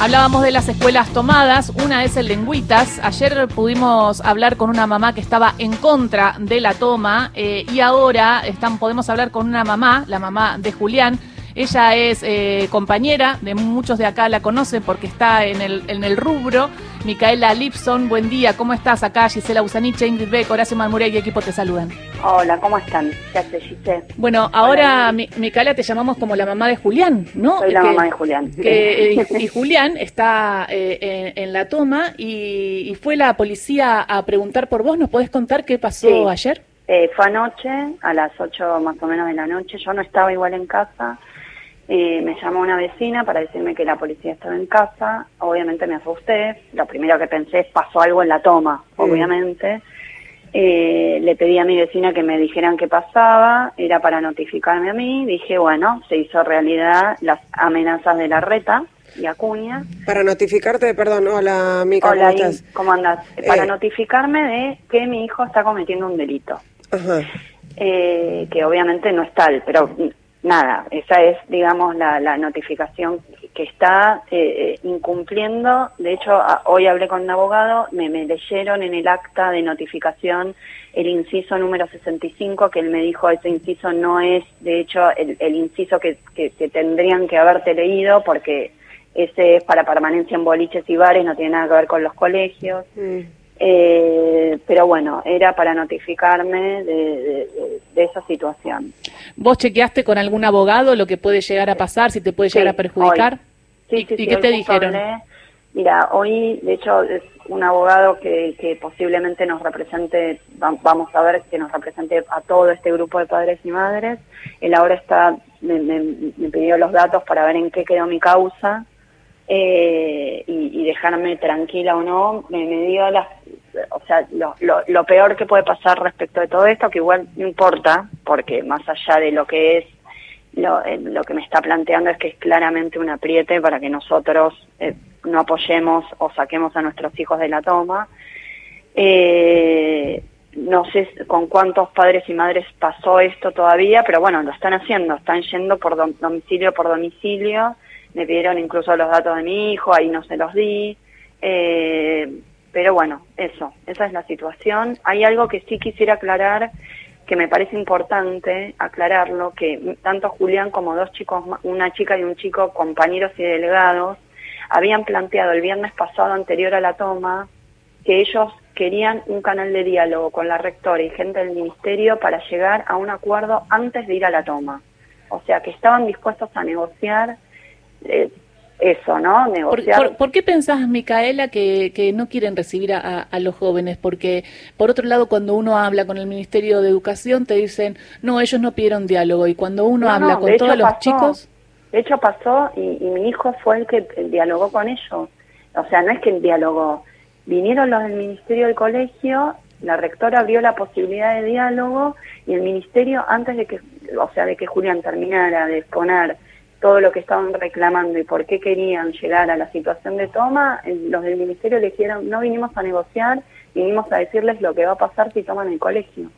Hablábamos de las escuelas tomadas, una es el Lengüitas. Ayer pudimos hablar con una mamá que estaba en contra de la toma eh, y ahora están, podemos hablar con una mamá, la mamá de Julián. Ella es eh, compañera de muchos de acá, la conocen porque está en el, en el rubro. Micaela Lipson, buen día, ¿cómo estás? Acá Gisela Usaniche, Ingrid Beck, Horacio Marmurey y equipo te saludan. Hola, ¿cómo están? ¿Qué hace Gisela? Bueno, ahora Mi- Micaela te llamamos como la mamá de Julián, ¿no? Soy la Que- mamá de Julián. que, eh, y Julián está eh, en, en la toma y, y fue la policía a preguntar por vos. ¿Nos podés contar qué pasó Sí. ayer? Eh, fue anoche, a las 8 más o menos de la noche. Yo no estaba igual en casa. Eh, me llamó una vecina para decirme que la policía estaba en casa. Obviamente me asusté. Lo primero que pensé es pasó algo en la toma, obviamente. Eh, le pedí a mi vecina que me dijeran qué pasaba. Era para notificarme a mí. Dije, bueno, se hizo realidad las amenazas de la reta y Acuña. Para notificarte, perdón, hola Mica, Hola, ¿cómo In, estás? ¿cómo andas? Para Eh. notificarme de que mi hijo está cometiendo un delito, Ajá. eh, que obviamente no es tal, pero nada, esa es, digamos, la, la notificación que está eh, eh, incumpliendo. De hecho, hoy hablé con un abogado, me, me leyeron en el acta de notificación el inciso número 65, que él me dijo, ese inciso no es, de hecho, el, el inciso que, que, que tendrían que haberte leído, porque ese es para permanencia en boliches y bares, no tiene nada que ver con los colegios. Mm. Eh, pero bueno, era para notificarme de, de- de- de esa situación. ¿Vos chequeaste con algún abogado lo que puede llegar a pasar, si te puede llegar Sí, a perjudicar? hoy. Sí, ¿Y, sí, y sí, qué te dijeron? hablé. Mira, hoy, de hecho, es un abogado que, que posiblemente nos represente, va- vamos a ver, que nos represente a todo este grupo de padres y madres. Él ahora está, me, me- me pidió los datos para ver en qué quedó mi causa eh, y, dejarme tranquila o no. Me, dio las, o sea, lo, lo, peor que puede pasar respecto de todo esto, que igual no importa, porque más allá de lo que es lo, eh, lo que me está planteando es que es claramente un apriete para que nosotros eh, no apoyemos o saquemos a nuestros hijos de la toma. Eh, no sé con cuántos padres y madres pasó esto todavía, pero bueno, lo están haciendo, están yendo por dom- domicilio por domicilio, me pidieron incluso los datos de mi hijo, ahí no se los di, eh, pero bueno, eso, esa es la situación. Hay algo que sí quisiera aclarar, que me parece importante aclararlo, que tanto Julián como dos chicos, una chica y un chico, compañeros y delegados, habían planteado el viernes pasado anterior a la toma que ellos querían un canal de diálogo con la rectora y gente del ministerio para llegar a un acuerdo antes de ir a la toma. O sea, que estaban dispuestos a negociar eh, eso, ¿no? ¿Por, Negociar. por- por qué pensás, Micaela, que, que no quieren recibir a, a- a los jóvenes? Porque, por otro lado, cuando uno habla con el Ministerio de Educación, te dicen, no, ellos no pidieron diálogo. Y cuando uno No, habla no, con todos los pasó. chicos, De hecho pasó y, y mi hijo fue el que dialogó con ellos. O sea, no es que él dialogó. Vinieron los del Ministerio del Colegio, la rectora abrió la posibilidad de diálogo y el Ministerio, antes de que, o sea, de que Julián terminara de exponer todo lo que estaban reclamando y por qué querían llegar a la situación de toma, los del Ministerio le dijeron, no vinimos a negociar, vinimos a decirles lo que va a pasar si toman el colegio.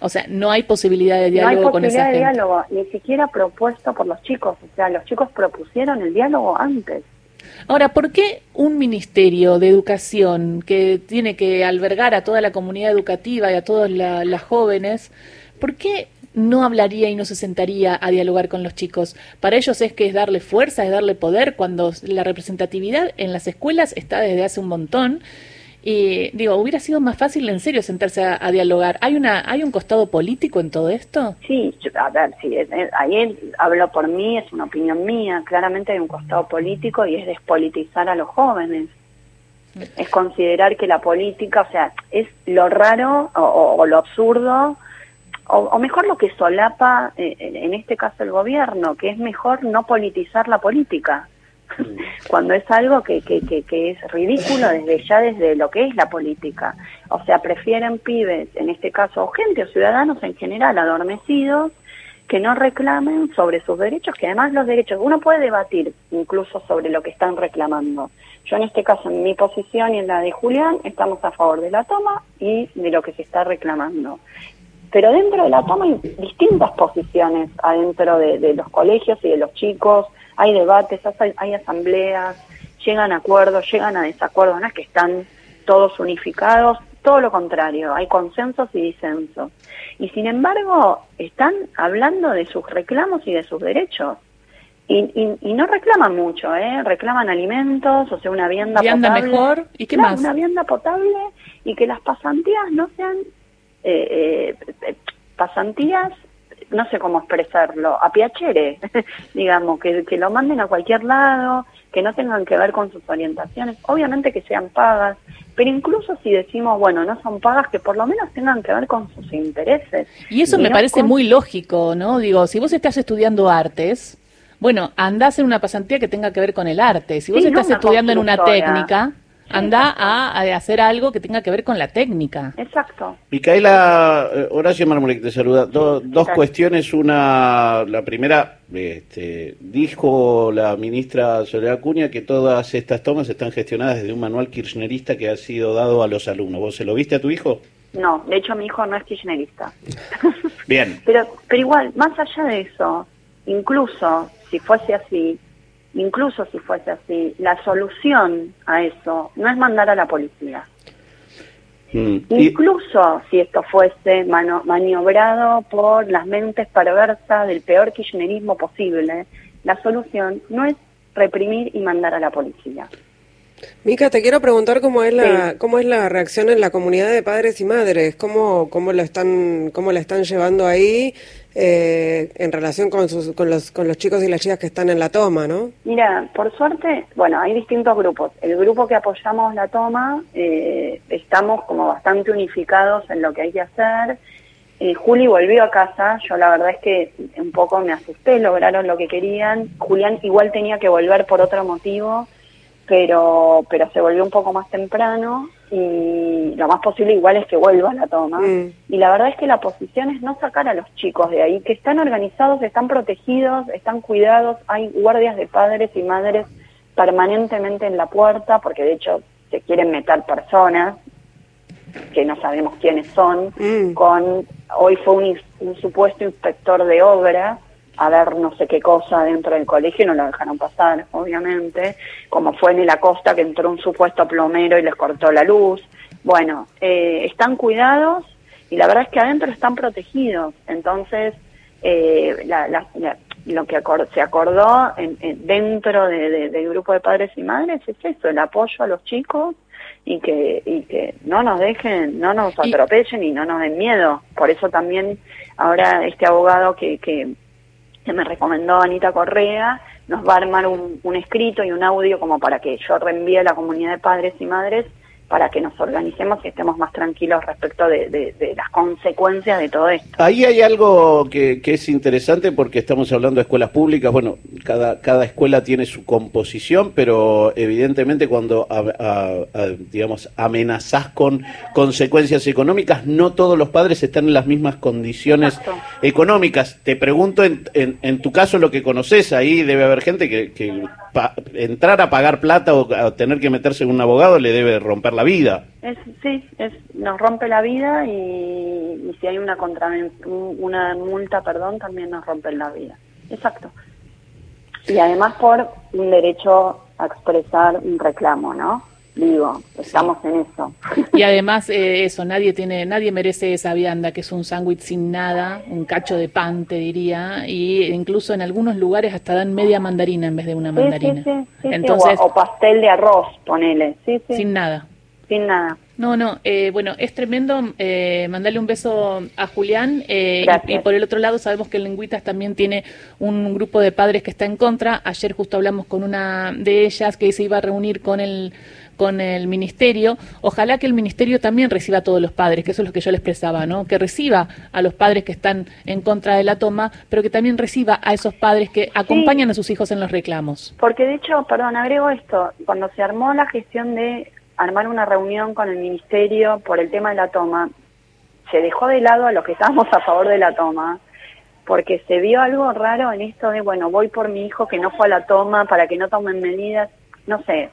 o sea, no hay posibilidad de No hay diálogo con esa posibilidad de gente. diálogo, ni siquiera propuesto por los chicos. O sea, los chicos propusieron el diálogo antes. Ahora, ¿por qué un ministerio de educación que tiene que albergar a toda la comunidad educativa y a todas la- las jóvenes, por qué no hablaría y no se sentaría a dialogar con los chicos? Para ellos es que es darle fuerza, es darle poder, cuando la representatividad en las escuelas está desde hace un montón. Y digo, hubiera sido más fácil en serio sentarse a, dialogar. ¿Hay una, hay un costado político en todo esto? Sí, yo- a ver, sí, ahí hablo por mí, es una opinión mía. Claramente hay un costado político y es despolitizar a los jóvenes. Es considerar que la política, o sea, es lo raro o lo absurdo, o, o mejor lo que solapa, eh, en este caso el gobierno, que es mejor no politizar la política. cuando es algo que, que, que, que es ridículo desde ya desde lo que es la política. O sea, prefieren pibes, en este caso, o gente o ciudadanos en general adormecidos, que no reclamen sobre sus derechos, que además los derechos, uno puede debatir incluso sobre lo que están reclamando. Yo en este caso, en mi posición y en la de Julián, estamos a favor de la toma y de lo que se está reclamando. Pero dentro de la toma hay distintas posiciones adentro de, de los colegios y de los chicos, hay debates, hay, hay asambleas, llegan a acuerdos, llegan a desacuerdos, no es que están todos unificados, todo lo contrario, hay consensos y disensos. Y sin embargo, están hablando de sus reclamos y de sus derechos. Y, y, no reclaman mucho, ¿eh? reclaman alimentos, o sea, una vianda, vianda potable. mejor, ¿y qué más? Una vianda potable y que las pasantías no sean eh, eh, pasantías, no sé cómo expresarlo, a piachere, digamos, que, que lo manden a cualquier lado, que no tengan que ver con sus orientaciones, obviamente que sean pagas, pero incluso si decimos, bueno, no son pagas, que por lo menos tengan que ver con sus intereses. Y eso me parece muy lógico, ¿no? Digo, si vos estás estudiando artes, bueno, anda a hacer una pasantía que tenga que ver con el arte. Si vos estás estudiando en una técnica, anda a, hacer algo que tenga que ver con la técnica. Exacto. Micaela, eh, Horacio Marmolek te saluda. dos cuestiones. Una, la primera, este, dijo la ministra Soledad Acuña que todas estas tomas están gestionadas desde un manual kirchnerista que ha sido dado a los alumnos. ¿Vos se lo viste a tu hijo? No, de hecho mi hijo no es kirchnerista. Bien. pero, pero igual, más allá de eso, incluso si fuese así, incluso si fuese así, la solución a eso no es mandar a la policía. Mm. Incluso si esto fuese maniobrado por las mentes perversas del peor kirchnerismo posible, la solución no es reprimir y mandar a la policía. Mica, te quiero preguntar cómo es la cómo es la reacción en la comunidad de padres y madres, cómo cómo la están cómo la están llevando ahí eh, en relación con, sus, con, los, con los chicos y las chicas que están en la toma, ¿no? Mira, por suerte, bueno, hay distintos grupos. El grupo que apoyamos la toma, eh, estamos como bastante unificados en lo que hay que hacer. Eh, Juli volvió a casa, yo la verdad es que un poco me asusté, lograron lo que querían. Julián igual tenía que volver por otro motivo, pero, pero se volvió un poco más temprano y lo más posible igual es que vuelva a la toma. Mm. Y la verdad es que la posición es no sacar a los chicos de ahí, que están organizados, están protegidos, están cuidados, hay guardias de padres y madres permanentemente en la puerta, porque de hecho se quieren meter personas que no sabemos quiénes son, mm. con hoy fue un, un supuesto inspector de obra a ver no sé qué cosa dentro del colegio no lo dejaron pasar, obviamente, como fue en la costa que entró un supuesto plomero y les cortó la luz. Bueno, eh, están cuidados y la verdad es que adentro están protegidos. Entonces, eh, lo que se acordó en, dentro del grupo de padres y madres es eso, el apoyo a los chicos y que, y que no nos dejen, no nos atropellen y no nos den miedo. Por eso también ahora este abogado que, que que me recomendó Anita Correa, nos va a armar un, un, escrito y un audio como para que yo reenvíe a la comunidad de padres y madres para que nos organicemos y estemos más tranquilos respecto de, las consecuencias de todo esto. Ahí hay algo que, es interesante porque estamos hablando de escuelas públicas, bueno, cada, cada escuela tiene su composición, pero evidentemente cuando, digamos, amenazás con consecuencias económicas, no todos los padres están en las mismas condiciones económicas. Te pregunto, en, en, tu caso, lo que conoces, ahí debe haber gente que, que entrar a pagar plata o a tener que meterse en un abogado le debe romper la vida. Es, sí, es, nos rompe la vida y, si hay una, contra, una multa, perdón, también nos rompe la vida. Exacto. Y además por un derecho a expresar un reclamo, ¿no? Digo, estamos en eso. Y además eh, eso, nadie tiene, nadie merece esa vianda, que es un sándwich sin nada, un cacho de pan, te diría, y incluso en algunos lugares hasta dan media mandarina en vez de una mandarina. Entonces, o, pastel de arroz, ponele. Sin nada. Sin nada. No, no, eh, bueno, es tremendo eh, mandarle un beso a Julián eh, y, por el otro lado sabemos que Lengüitas también tiene un grupo de padres que está en contra. Ayer justo hablamos con una de ellas que se iba a reunir con el con el ministerio, ojalá que el ministerio también reciba a todos los padres, que eso es lo que yo les expresaba, ¿no? Que reciba a los padres que están en contra de la toma, pero que también reciba a esos padres que acompañan a sus hijos en los reclamos. Porque de hecho, perdón, agrego esto, cuando se armó la gestión de armar una reunión con el ministerio por el tema de la toma, se dejó de lado a los que estábamos a favor de la toma, porque se vio algo raro en esto de, bueno, voy por mi hijo que no fue a la toma para que no tomen medidas, no sé,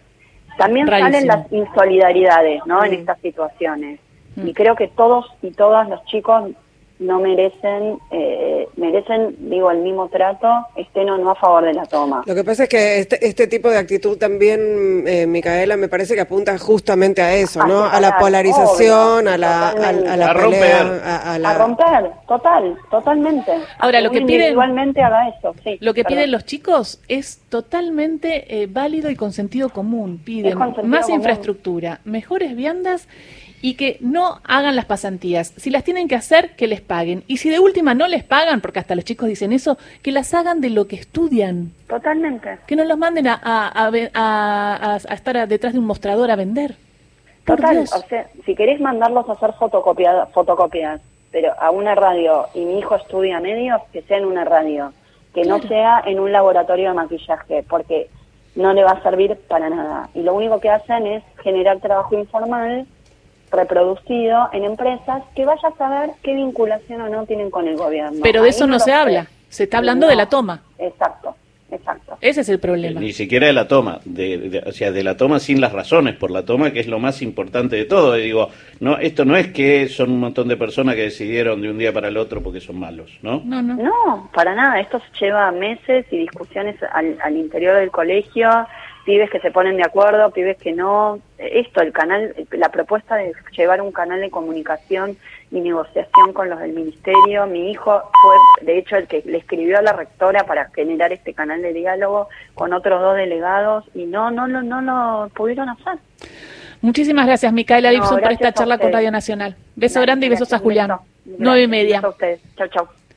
también salen las insolidaridades, ¿no? En estas situaciones. Y creo que todos y todas los chicos no merecen, eh, merecen, digo, el mismo trato, estén o no a favor de la toma. Lo que pasa es que este, este tipo de actitud también, eh, Micaela, me parece que apunta justamente a eso, ¿no? A la polarización, a la, a, la a pelea, a, la... a, romper, total, totalmente. Ahora, lo que piden, igualmente haga eso, sí. Lo que piden los chicos es totalmente eh, válido y con sentido común. Piden más infraestructura, mejores viandas y que no hagan las pasantías. Si las tienen que hacer, que les paguen. Y si de última no les pagan, porque hasta los chicos dicen eso, que las hagan de lo que estudian. Totalmente. Que no los manden a, a, a, a estar detrás de un mostrador a vender. Total, o sea, si querés mandarlos a hacer fotocopias, fotocopias, pero a una radio y mi hijo estudia medios, que sea en una radio, que no sea en un laboratorio de maquillaje, porque no le va a servir para nada. Y lo único que hacen es generar trabajo informal reproducido en empresas que vaya a saber qué vinculación o no tienen con el gobierno. Pero de eso no, se habla, se está hablando de la toma. Exacto, exacto. Ese es el problema. Ni siquiera de la toma, de, o sea, de la toma sin las razones, por la toma que es lo más importante de todo. Y digo, no, esto no es que son un montón de personas que decidieron de un día para el otro porque son malos, ¿no? No, no. No, para nada. Esto lleva meses y discusiones al, al interior del colegio pibes que se ponen de acuerdo, pibes que no. Esto, el canal, la propuesta de llevar un canal de comunicación y negociación con los del ministerio. Mi hijo fue, de hecho, el que le escribió a la rectora para generar este canal de diálogo con otros dos delegados y no, no, no, no lo pudieron hacer. Muchísimas gracias, Micaela Gibson, por esta charla con Radio Nacional. Beso grande y besos a Julián. Nueve y media. Chau, chau.